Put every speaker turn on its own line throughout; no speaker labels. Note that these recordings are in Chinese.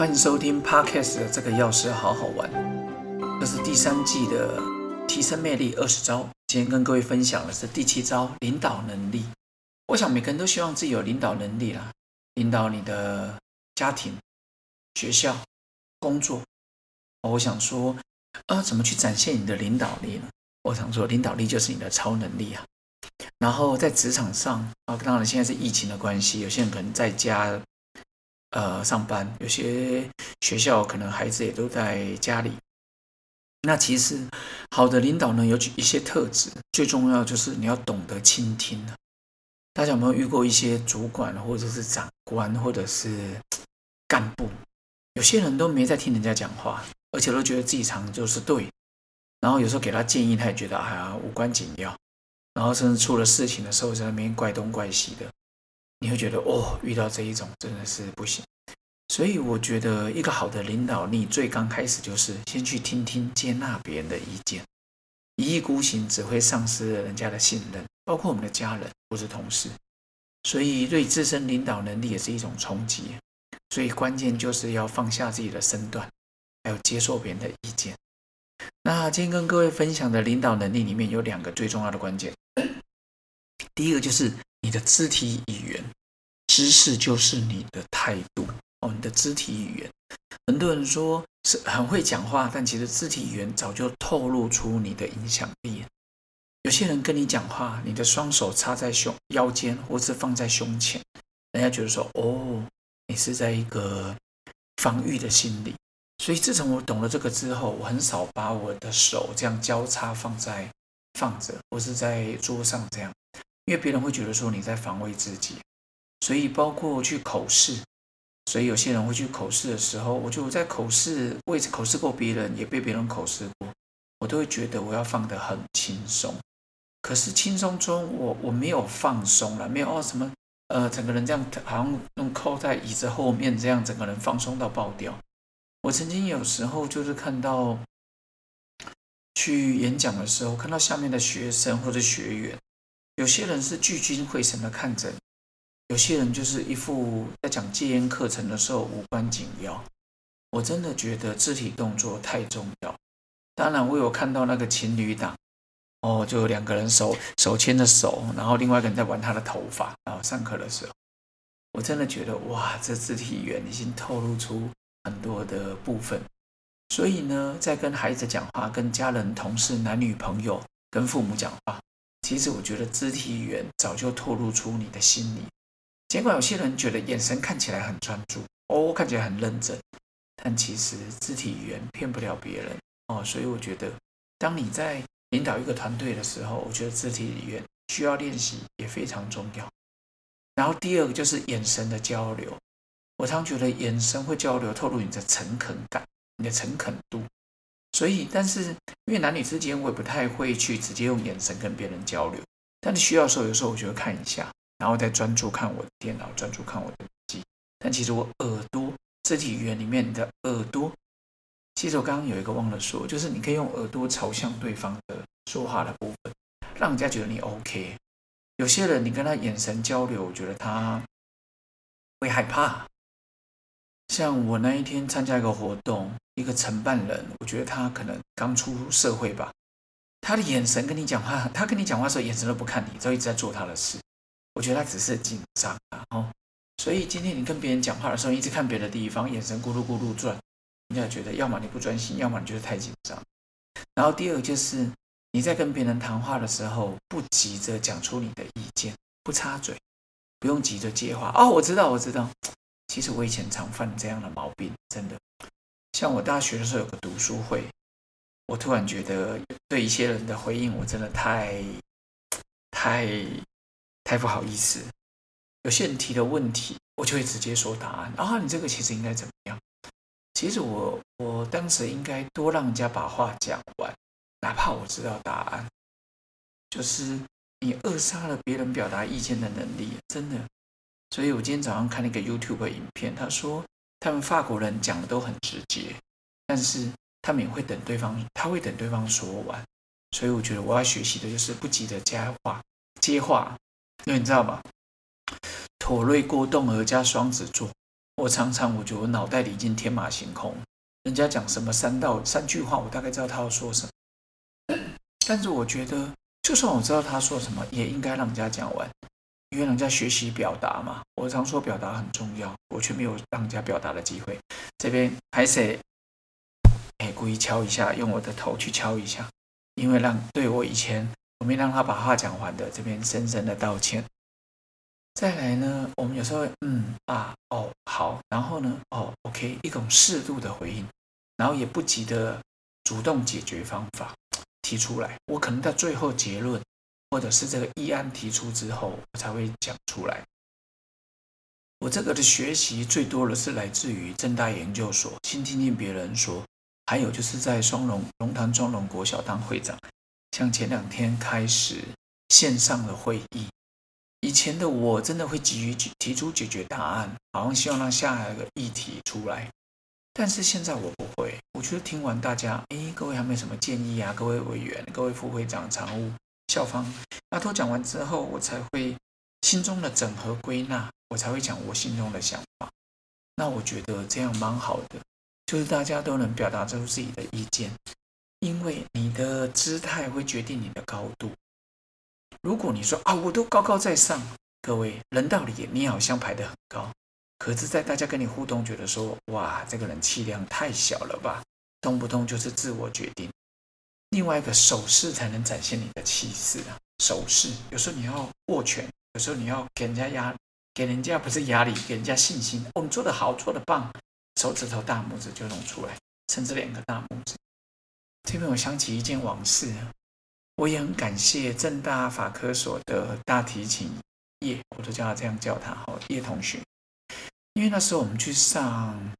欢迎收听 Podcast 的这个钥匙好好玩，这是第三季的提升魅力二十招。今天跟各位分享的是第七招领导能力。我想每个人都希望自己有领导能力啦，领导你的家庭、学校、工作。我想说，啊，怎么去展现你的领导力呢？我想说，领导力就是你的超能力啊。然后在职场上啊，当然现在是疫情的关系，有些人可能在家。呃，上班有些学校可能孩子也都在家里。那其实好的领导呢，有一些特质，最重要就是你要懂得倾听大家有没有遇过一些主管或者是长官或者是干部？有些人都没在听人家讲话，而且都觉得自己常就是对。然后有时候给他建议，他也觉得哎呀无关紧要。然后甚至出了事情的时候，在那边怪东怪西的。你会觉得哦，遇到这一种真的是不行。所以我觉得一个好的领导力，最刚开始就是先去听听、接纳别人的意见。一意孤行只会丧失人家的信任，包括我们的家人或是同事。所以对自身领导能力也是一种冲击。所以关键就是要放下自己的身段，还有接受别人的意见。那今天跟各位分享的领导能力里面有两个最重要的关键。第一个就是你的肢体语言，知识就是你的态度哦。你的肢体语言，很多人说是很会讲话，但其实肢体语言早就透露出你的影响力。有些人跟你讲话，你的双手插在胸腰间，或是放在胸前，人家觉得说哦，你是在一个防御的心理。所以自从我懂了这个之后，我很少把我的手这样交叉放在放着，或是在桌上这样。因为别人会觉得说你在防卫自己，所以包括去口试，所以有些人会去口试的时候，我就在口试，我也口试过别人，也被别人口试过，我都会觉得我要放得很轻松。可是轻松中，我我没有放松了，没有哦什么，呃，整个人这样好像用靠在椅子后面这样，整个人放松到爆掉。我曾经有时候就是看到去演讲的时候，看到下面的学生或者学员。有些人是聚精会神的看着，有些人就是一副在讲戒烟课程的时候无关紧要。我真的觉得肢体动作太重要。当然，我有看到那个情侣档，哦，就两个人手手牵着手，然后另外一个人在玩他的头发。然后上课的时候，我真的觉得哇，这肢体语言已经透露出很多的部分。所以呢，在跟孩子讲话、跟家人、同事、男女朋友、跟父母讲话。其实我觉得肢体语言早就透露出你的心理。尽管有些人觉得眼神看起来很专注，哦，看起来很认真，但其实肢体语言骗不了别人哦。所以我觉得，当你在领导一个团队的时候，我觉得肢体语言需要练习也非常重要。然后第二个就是眼神的交流。我常觉得眼神会交流，透露你的诚恳感，你的诚恳度。所以，但是因为男女之间，我也不太会去直接用眼神跟别人交流。但是需要的时候，有时候我就会看一下，然后再专注看我的电脑，专注看我的笔记。但其实我耳朵肢体语言里面的耳朵，其实我刚刚有一个忘了说，就是你可以用耳朵朝向对方的说话的部分，让人家觉得你 OK。有些人你跟他眼神交流，我觉得他会害怕。像我那一天参加一个活动。一个承办人，我觉得他可能刚出社会吧，他的眼神跟你讲话，他跟你讲话的时候眼神都不看你，都一直在做他的事。我觉得他只是紧张啊，哦，所以今天你跟别人讲话的时候，一直看别的地方，眼神咕噜咕噜转，人家觉得要么你不专心，要么你就是太紧张。然后第二就是你在跟别人谈话的时候，不急着讲出你的意见，不插嘴，不用急着接话。哦，我知道，我知道，其实我以前常犯这样的毛病，真的。像我大学的时候有个读书会，我突然觉得对一些人的回应，我真的太太太不好意思。有些人提的问题，我就会直接说答案。啊，你这个其实应该怎么样？其实我我当时应该多让人家把话讲完，哪怕我知道答案。就是你扼杀了别人表达意见的能力，真的。所以我今天早上看了一个 YouTube 影片，他说。他们法国人讲的都很直接，但是他们也会等对方，他会等对方说完。所以我觉得我要学习的就是不急着加话接话，因为你知道吧？妥瑞过动而加双子座，我常常我觉得我脑袋里已经天马行空，人家讲什么三到三句话，我大概知道他要说什么。但是我觉得，就算我知道他说什么，也应该让人家讲完，因为人家学习表达嘛。我常说表达很重要，我却没有让人家表达的机会。这边还是哎故意敲一下，用我的头去敲一下，因为让对我以前我没让他把话讲完的，这边深深的道歉。再来呢，我们有时候嗯啊哦好，然后呢哦 OK 一种适度的回应，然后也不急的主动解决方法提出来，我可能到最后结论或者是这个议案提出之后，我才会讲出来。我这个的学习最多的是来自于正大研究所，先听听别人说，还有就是在双龙龙潭双龙国小当会长，像前两天开始线上的会议。以前的我真的会急于提出解决答案，好像希望让下一个议题出来。但是现在我不会，我觉得听完大家，哎，各位还没有什么建议啊？各位委员、各位副会长、常务、校方，那都讲完之后，我才会心中的整合归纳，我才会讲我心中的想法。那我觉得这样蛮好的，就是大家都能表达出自己的意见，因为你的姿态会决定你的高度。如果你说啊，我都高高在上，各位人道里你好像排得很高，可是，在大家跟你互动，觉得说哇，这个人气量太小了吧，动不动就是自我决定。另外一个手势才能展现你的气势啊，手势有时候你要握拳，有时候你要给人家压，给人家不是压力，给人家信心。哦，你做得好，做得棒，手指头大拇指就弄出来，甚至两个大拇指。这边我想起一件往事。我也很感谢正大法科所的大提琴叶，我都叫他这样叫他哈叶同学，因为那时候我们去上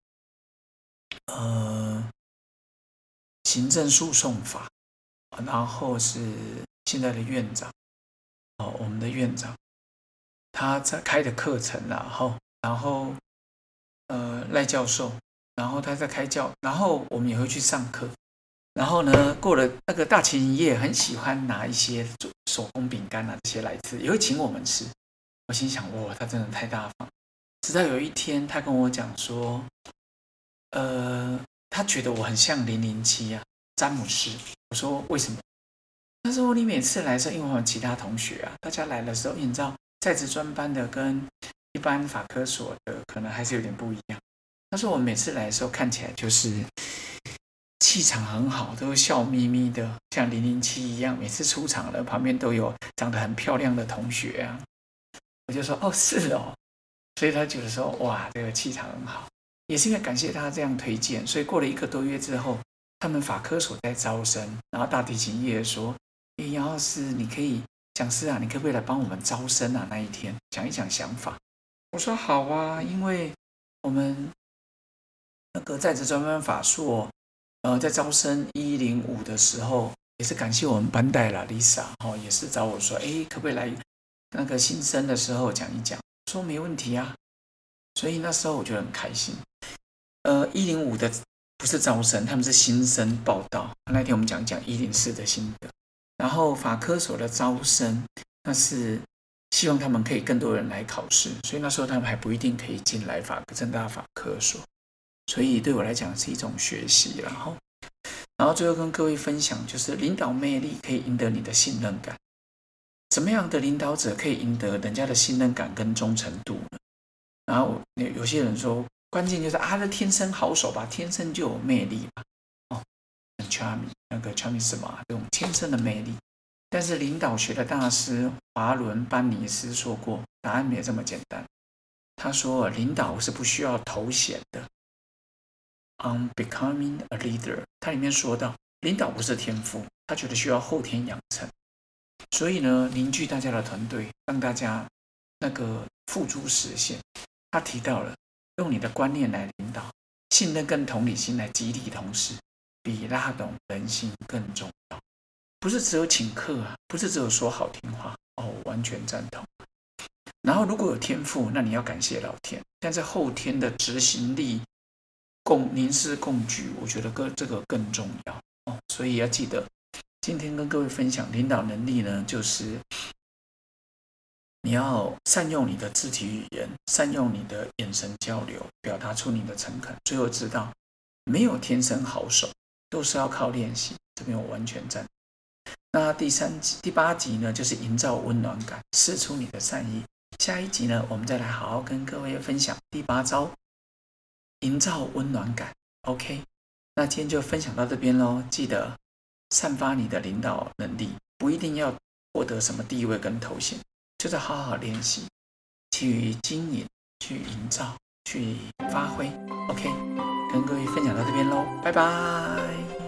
呃行政诉讼法，然后是现在的院长哦，我们的院长他在开的课程然后然后呃赖教授，然后他在开教，然后我们也会去上课。然后呢，过了那个大琴夜，很喜欢拿一些手工饼干啊这些来吃，也会请我们吃。我心想，哇，他真的太大方。直到有一天，他跟我讲说，呃，他觉得我很像零零七啊，詹姆斯。我说为什么？他说你每次来的时候，因为我们其他同学啊，大家来的时候，你知道在职专班的跟一般法科所的可能还是有点不一样。他说我每次来的时候看起来就是。气场很好，都笑眯眯的，像零零七一样。每次出场了，旁边都有长得很漂亮的同学啊。我就说，哦，是哦。所以他就是说，哇，这个气场很好。也是因为感谢他这样推荐，所以过了一个多月之后，他们法科所在招生，然后大提琴业说，哎，杨老师，你可以讲师啊，你可不可以来帮我们招生啊？那一天讲一讲想法。我说好啊，因为我们那个在职专门法硕。呃，在招生一零五的时候，也是感谢我们班代啦，Lisa 哈，也是找我说，哎，可不可以来那个新生的时候讲一讲？说没问题啊。所以那时候我就很开心。呃，一零五的不是招生，他们是新生报道。那天我们讲讲一零四的心得。然后法科所的招生，那是希望他们可以更多人来考试，所以那时候他们还不一定可以进来法正大法科所。所以对我来讲是一种学习，然后，然后最后跟各位分享，就是领导魅力可以赢得你的信任感。什么样的领导者可以赢得人家的信任感跟忠诚度呢？然后有有些人说，关键就是啊，他天生好手吧，天生就有魅力吧。哦，charming，那个 charming 什么？这种天生的魅力。但是领导学的大师华伦班尼斯说过，答案没这么简单。他说，领导是不需要头衔的。On becoming a leader，它里面说到，领导不是天赋，他觉得需要后天养成。所以呢，凝聚大家的团队，让大家那个付诸实现。他提到了，用你的观念来领导，信任跟同理心来激励同事，比拉动人心更重要。不是只有请客啊，不是只有说好听话哦，完全赞同。然后如果有天赋，那你要感谢老天，但是后天的执行力。共凝视共举，我觉得更这个更重要哦，所以要记得，今天跟各位分享领导能力呢，就是你要善用你的肢体语言，善用你的眼神交流，表达出你的诚恳。最后知道，没有天生好手，都是要靠练习。这边我完全赞。那第三集、第八集呢，就是营造温暖感，试出你的善意。下一集呢，我们再来好好跟各位分享第八招，营造温暖感。OK，那今天就分享到这边喽。记得散发你的领导能力，不一定要获得什么地位跟头衔。就是好好练习，去经营，去营造，去发挥。OK，跟各位分享到这边喽，拜拜。